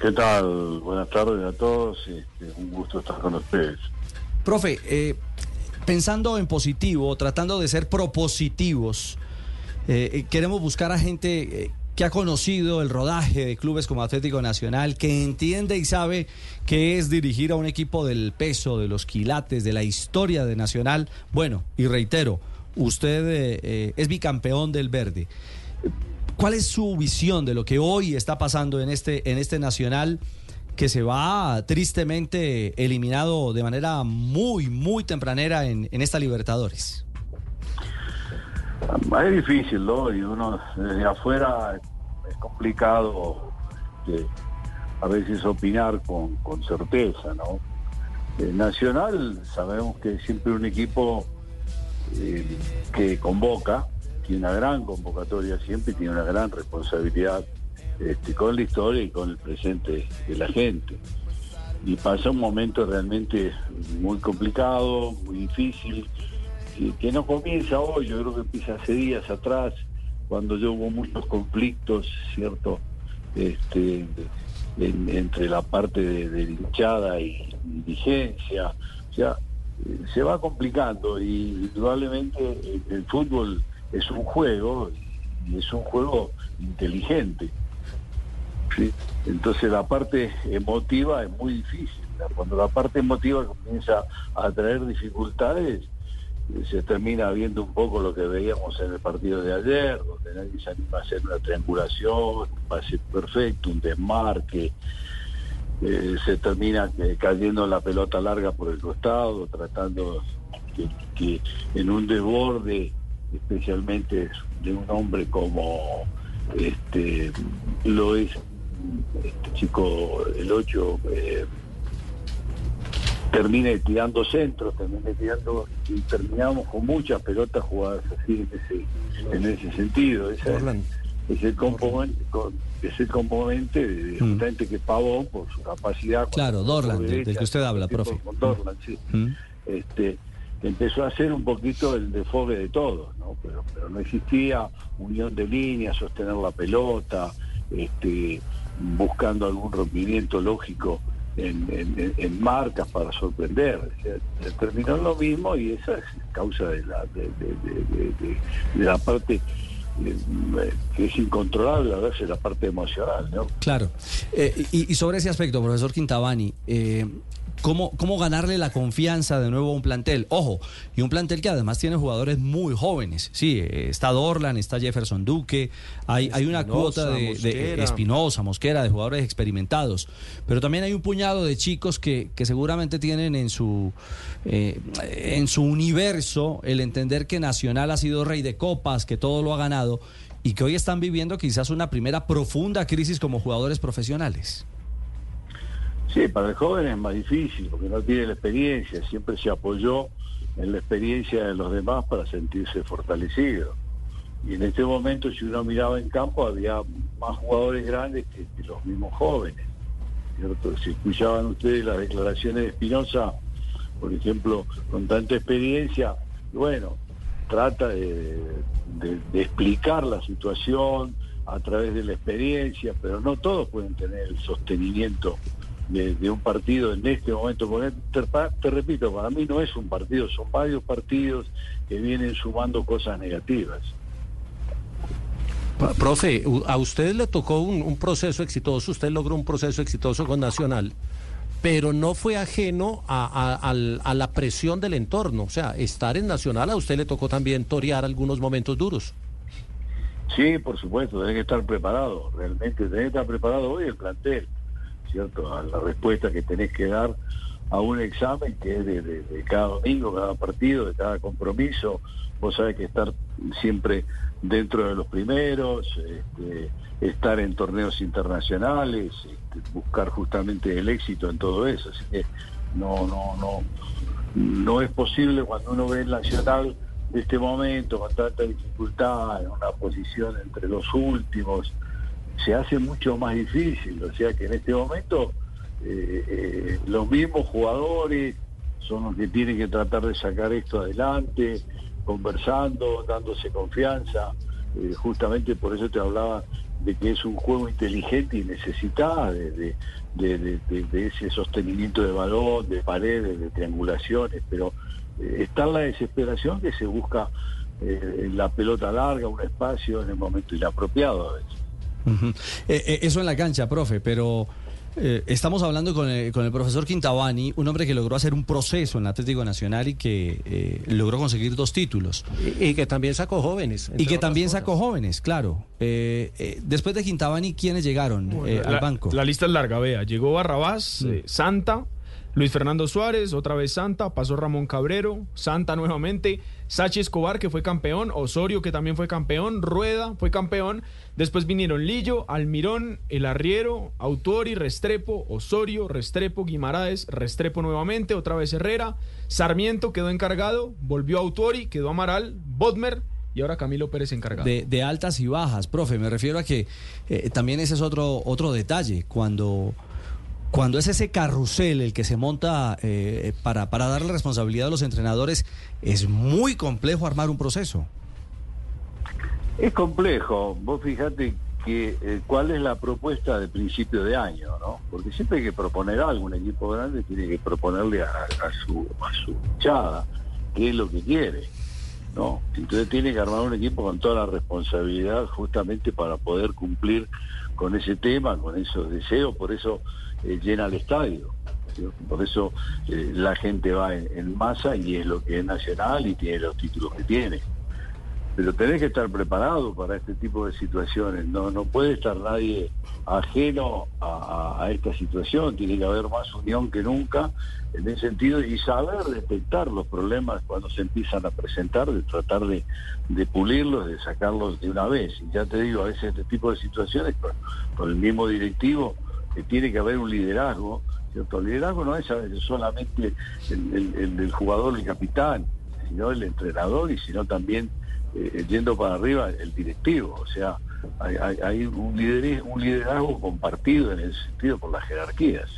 ¿Qué tal? Buenas tardes a todos. Este, un gusto estar con ustedes. Profe, eh, pensando en positivo, tratando de ser propositivos, eh, eh, queremos buscar a gente que ha conocido el rodaje de clubes como Atlético Nacional, que entiende y sabe qué es dirigir a un equipo del peso, de los quilates, de la historia de Nacional. Bueno, y reitero, usted es bicampeón del verde. ¿Cuál es su visión de lo que hoy está pasando en este, en este Nacional que se va tristemente eliminado de manera muy, muy tempranera en, esta Libertadores? Es difícil, ¿no? Y uno desde afuera es complicado a veces opinar con, certeza, ¿no? Nacional sabemos que es siempre un equipo eh, que convoca, tiene una gran convocatoria siempre y tiene una gran responsabilidad este, con la historia y con el presente de la gente. Y pasa un momento realmente muy complicado, muy difícil, que, no comienza hoy, yo creo que empieza hace días atrás, cuando ya hubo muchos conflictos, ¿cierto? Este, entre la parte de, hinchada y, dirigencia. O sea, eh, se va complicando y probablemente el fútbol es un juego y es un juego inteligente. Entonces la parte emotiva es muy difícil. Cuando la parte emotiva comienza a traer dificultades, se termina viendo un poco lo que veíamos en el partido de ayer, donde nadie se anima a hacer una triangulación, un pase perfecto, un desmarque, eh, se termina eh, cayendo la pelota larga por el costado, tratando que en un desborde especialmente de un hombre como este lo es este chico el 8 eh, termine tirando centros, termine tirando y terminamos con muchas pelotas jugadas así en ese, en ese sentido. es el componente, es el componente de, mm. justamente que Pavón por su capacidad. Claro, Dorland, del que usted habla, profe. Con Dorland, sí. Mm. Este, empezó a ser un poquito el desfogue de todos, ¿no? Pero, no existía unión de líneas, sostener la pelota, este, buscando algún rompimiento lógico en, marcas para sorprender. terminó lo mismo y esa es causa de la, de, la parte que es incontrolable a veces la parte emocional, ¿no? Claro. Eh, y, y, sobre ese aspecto, profesor Quintabani, eh, ¿Cómo, ¿Cómo ganarle la confianza de nuevo a un plantel? Ojo, y un plantel que además tiene jugadores muy jóvenes. Sí, está Dorlan, está Jefferson Duque, hay, hay una cuota de, Espinosa, Mosquera, de jugadores experimentados. Pero también hay un puñado de chicos que, que seguramente tienen en su, eh, en su universo el entender que Nacional ha sido rey de copas, que todo lo ha ganado y que hoy están viviendo quizás una primera profunda crisis como jugadores profesionales. Sí, para el joven es más difícil porque no tiene la experiencia, siempre se apoyó en la experiencia de los demás para sentirse fortalecido. Y en este momento, si uno miraba en campo, había más jugadores grandes que, los mismos jóvenes. Si escuchaban ustedes las declaraciones de Espinosa, por ejemplo, con tanta experiencia, bueno, trata de explicar la situación a través de la experiencia, pero no todos pueden tener el sostenimiento de, un partido en este momento. Te, te, repito, para mí no es un partido, son varios partidos que vienen sumando cosas negativas. Profe, a usted le tocó un, proceso exitoso, usted logró un proceso exitoso con Nacional, pero no fue ajeno a, a, la presión del entorno. O sea, estar en Nacional a usted le tocó también torear algunos momentos duros. Sí, por supuesto, tiene que estar preparado, realmente tiene que estar preparado hoy el plantel. ¿cierto? A la respuesta que tenés que dar a un examen que es de, cada domingo, cada partido, de cada compromiso. Vos sabés que estar siempre dentro de los primeros, este, estar en torneos internacionales, este, buscar justamente el éxito en todo eso. Así que no, no, no, no es posible cuando uno ve el nacional de este momento con tanta dificultad, en una posición entre los últimos, se hace mucho más difícil. O sea que en este momento eh, eh, los mismos jugadores son los que tienen que tratar de sacar esto adelante, conversando, dándose confianza. Eh, justamente por eso te hablaba que es un juego inteligente y necesita de, ese sostenimiento de balón, de paredes, de triangulaciones, pero está la desesperación que se busca la pelota larga, un espacio en el momento inapropiado a veces. eso en la cancha, profe, pero eh, estamos hablando con el, con el, profesor Quintabani, un hombre que logró hacer un proceso en el Atlético Nacional y que eh, logró conseguir dos títulos. Y, que también sacó jóvenes. Y que también sacó jóvenes, claro. Eh, después de Quintabani, ¿quiénes llegaron al banco? La lista es larga, vea. Llegó Barrabás, mm. Santa, Luis Fernando Suárez, otra vez Santa, pasó Ramón Cabrero, Santa nuevamente, Sachi Escobar, que fue campeón, Osorio, que también fue campeón, Rueda fue campeón, después vinieron Lillo, Almirón, El Arriero, Autori, Restrepo, Osorio, Restrepo, Guimaraes, Restrepo nuevamente, otra vez Herrera, Sarmiento quedó encargado, volvió Autori, quedó Amaral, Bodmer, y ahora Camilo Pérez encargado. De, altas y bajas, profe, me refiero a que eh, también ese es otro, otro detalle, cuando cuando es ese carrusel el que se monta eh, para, para darle responsabilidad a los entrenadores, es muy complejo armar un proceso. Es complejo. Vos fijate que eh, cuál es la propuesta de principio de año, ¿no? Porque siempre hay que proponer algo, un equipo grande tiene que proponerle a, su a su hinchada qué es lo que quiere, ¿no? Entonces tiene que armar un equipo con toda la responsabilidad justamente para poder cumplir con ese tema, con esos deseos, por eso eh, llena el estadio. Por eso eh, la gente va en, masa y es lo que es nacional y tiene los títulos que tiene. Pero tenés que estar preparado para este tipo de situaciones. No, no puede estar nadie ajeno a, esta situación. Tiene que haber más unión que nunca en ese sentido y saber detectar los problemas cuando se empiezan a presentar, de tratar de, de pulirlos, de sacarlos de una vez. Y ya te digo, a veces este tipo de situaciones con el mismo directivo que tiene que haber un liderazgo, ¿cierto? El liderazgo no es solamente el, del jugador, el capitán, sino el entrenador y sino también eh, yendo para arriba el directivo. O sea, hay, un, liderazgo, un liderazgo compartido en ese sentido por las jerarquías.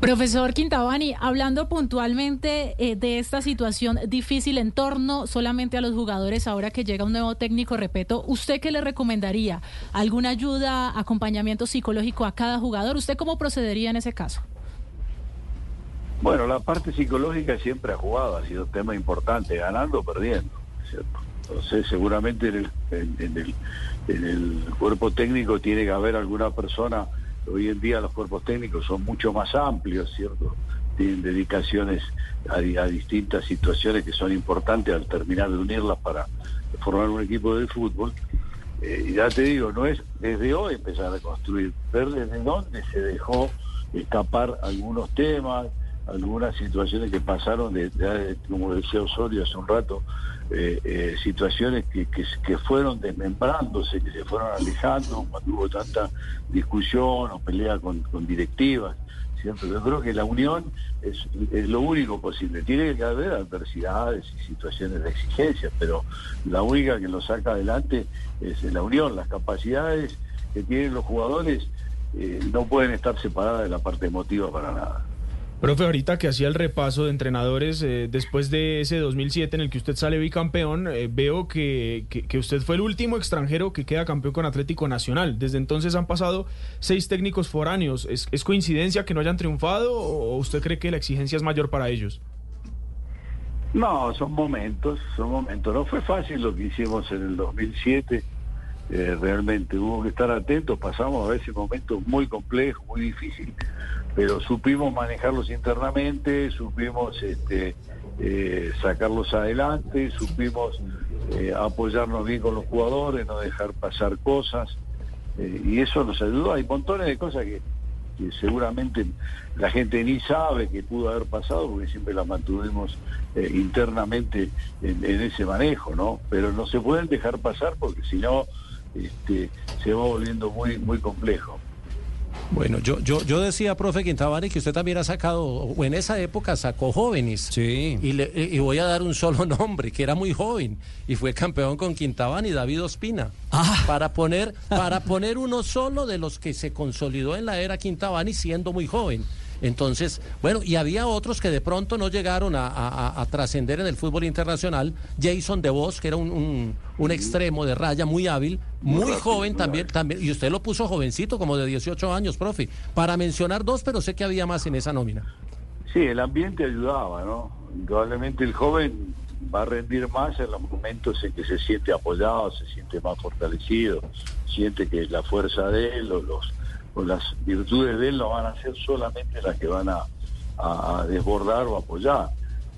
Profesor Quintabani, hablando puntualmente eh, de esta situación difícil en torno solamente a los jugadores, ahora que llega un nuevo técnico, repito, ¿usted qué le recomendaría? ¿Alguna ayuda, acompañamiento psicológico a cada jugador? ¿Usted cómo procedería en ese caso? Bueno, la parte psicológica siempre ha jugado, ha sido un tema importante, ganando o perdiendo. Entonces, seguramente en el, en el cuerpo técnico tiene que haber alguna persona Hoy en día los cuerpos técnicos son mucho más amplios, ¿cierto? Tienen dedicaciones a, distintas situaciones que son importantes al terminar de unirlas para formar un equipo de fútbol. Eh, ya te digo, no es desde hoy empezar a construir, ver desde dónde se dejó escapar algunos temas, algunas situaciones que pasaron, de, como decía Osorio hace un rato, eh, eh, situaciones que, que, fueron desmembrándose, que se fueron alejando cuando hubo tanta discusión o pelea con, directivas. ¿cierto? Yo creo que la unión es, es, lo único posible. Tiene que haber adversidades y situaciones de exigencia, pero la única que lo saca adelante es la unión. Las capacidades que tienen los jugadores eh, no pueden estar separadas de la parte emotiva para nada. Profe, ahorita que hacía el repaso de entrenadores, eh, después de ese 2007 en el que usted sale bicampeón, eh, veo que, que, usted fue el último extranjero que queda campeón con Atlético Nacional. Desde entonces han pasado seis técnicos foráneos. ¿Es, ¿Es, coincidencia que no hayan triunfado o usted cree que la exigencia es mayor para ellos? No, son momentos, son momentos. No fue fácil lo que hicimos en el 2007. Eh, realmente hubo que estar atentos, pasamos a veces momentos muy complejos, muy difíciles pero supimos manejarlos internamente, supimos este, eh, sacarlos adelante, supimos eh, apoyarnos bien con los jugadores, no dejar pasar cosas, eh, y eso nos ayudó. Hay montones de cosas que, seguramente la gente ni sabe que pudo haber pasado, porque siempre las mantuvimos internamente en, ese manejo, ¿no? Pero no se pueden dejar pasar porque si no este, se va volviendo muy, muy complejo. Bueno, yo, yo, yo decía, profe Quintabani, que usted también ha sacado, o en esa época sacó jóvenes. Sí. Y, le, y voy a dar un solo nombre, que era muy joven, y fue campeón con Quintabani, David Ospina. Ah. Para, poner, para poner uno solo de los que se consolidó en la era Quintabani siendo muy joven. Entonces, bueno, y había otros que de pronto no llegaron a, trascender en el fútbol internacional. Jason DeVos, que era un, un, extremo de raya muy hábil, muy, joven también, también, y usted lo puso jovencito, como de 18 años, profe, para mencionar dos, pero sé que había más en esa nómina. Sí, el ambiente ayudaba, ¿no? Indudablemente el joven va a rendir más en los momentos en que se siente apoyado, se siente más fortalecido, siente que la fuerza de él o, los, las virtudes de él no van a ser solamente las que van a, desbordar o apoyar.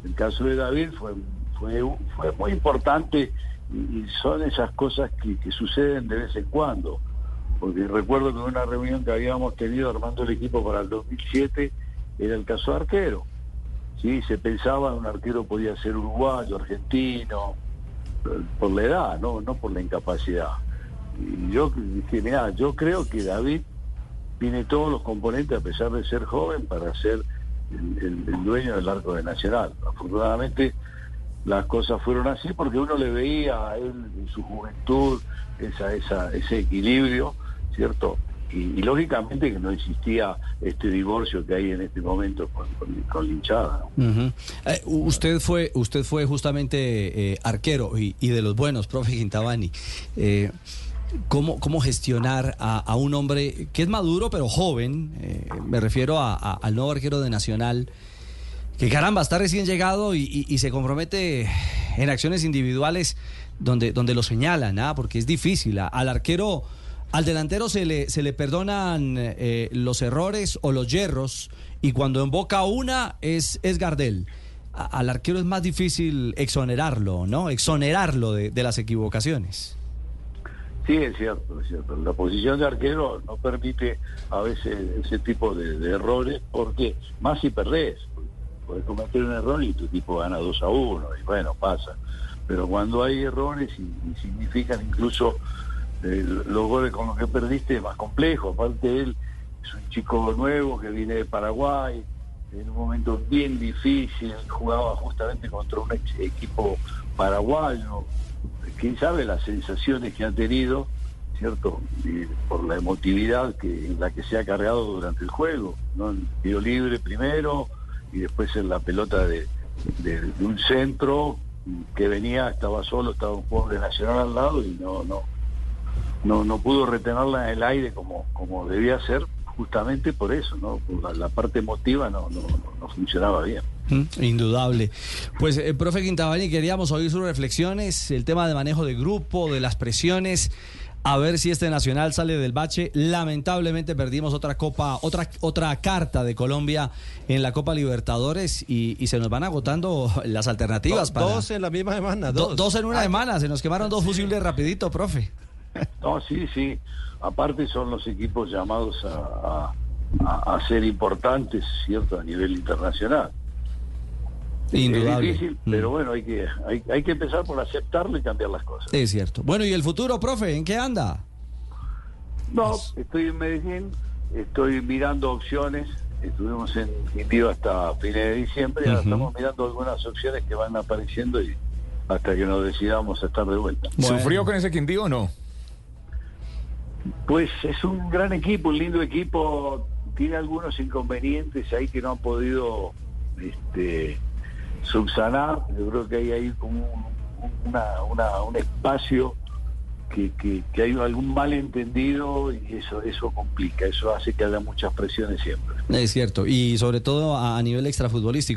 El caso de David fue, fue, fue muy importante y, son esas cosas que, que suceden de vez en cuando. Porque recuerdo que una reunión que habíamos tenido armando el equipo para el 2007 era el caso de arquero ¿sí? Se pensaba un arquero podía ser uruguayo, argentino, por la edad, no, no por la incapacidad. Y yo dije, mira, yo creo que David tiene todos los componentes, a pesar de ser joven, para ser el, dueño del arco de Nacional. Afortunadamente las cosas fueron así porque uno le veía a él en su juventud esa, esa, ese equilibrio, ¿cierto? y, lógicamente que no existía este divorcio que hay en este momento con, con, hinchada. Eh, usted fue usted fue justamente eh, arquero y, de los buenos, profe Quintabani. Eh, ¿cómo, ¿Cómo gestionar a, un hombre que es maduro pero joven? Eh, me refiero al nuevo arquero de Nacional. Que caramba, está recién llegado y, se compromete en acciones individuales donde, donde lo señalan, ¿ah? porque es difícil. Al arquero al delantero se le, se le perdonan eh, los errores o los yerros y cuando invoca una es, es Gardel. al arquero es más difícil exonerarlo, ¿no? Exonerarlo de, las equivocaciones. Sí, es cierto, es cierto. La posición de arquero no permite a veces ese tipo de, errores porque más si perdés. Puedes cometer un error y tu equipo gana 2 a 1 y bueno, pasa. Pero cuando hay errores y significan incluso eh, los goles con los que perdiste es más complejo. Aparte él es un chico nuevo que viene de Paraguay, en un momento bien difícil, jugaba justamente contra un equipo paraguayo. Quién sabe las sensaciones que ha tenido, ¿cierto? por la emotividad que, en la que se ha cargado durante el juego, ¿no? En tiro libre primero y después en la pelota de, un centro que venía, estaba solo, estaba un jugador de Nacional al lado y no, no, no, pudo retenerla en el aire como, como debía ser, justamente por eso, ¿no? La, parte emotiva no, no, no funcionaba bien. Mm, indudable. Pues, eh, profe Quintabani, queríamos oír sus reflexiones, el tema de manejo de grupo, de las presiones, a ver si este Nacional sale del bache. Lamentablemente perdimos otra copa, otra, otra carta de Colombia en la Copa Libertadores y, se nos van agotando las alternativas. para... Dos en la misma semana. Dos, dos en una semana, se nos quemaron dos fusibles rapidito, profe. No, sí, sí. Aparte son los equipos llamados a, ser importantes, ¿cierto? A nivel internacional. Indudable. Es difícil, pero mm. bueno, hay que, hay, que empezar por aceptarlo y cambiar las cosas. Es cierto. Bueno, ¿y el futuro, profe? ¿En qué anda? No, estoy en Medellín, estoy mirando opciones. Estuvimos en Quindío hasta fines de diciembre y ahora estamos mirando algunas opciones que van apareciendo y hasta que nos decidamos a estar de vuelta. ¿Sufrió con ese Quindío o no? Pues es un gran equipo, un lindo equipo. Tiene algunos inconvenientes ahí que no han podido este, subsanar. Yo creo que hay ahí como un, espacio que, que, hay algún malentendido y eso eso complica, eso hace que haya muchas presiones siempre. Es cierto, y sobre todo a nivel extrafutbolístico.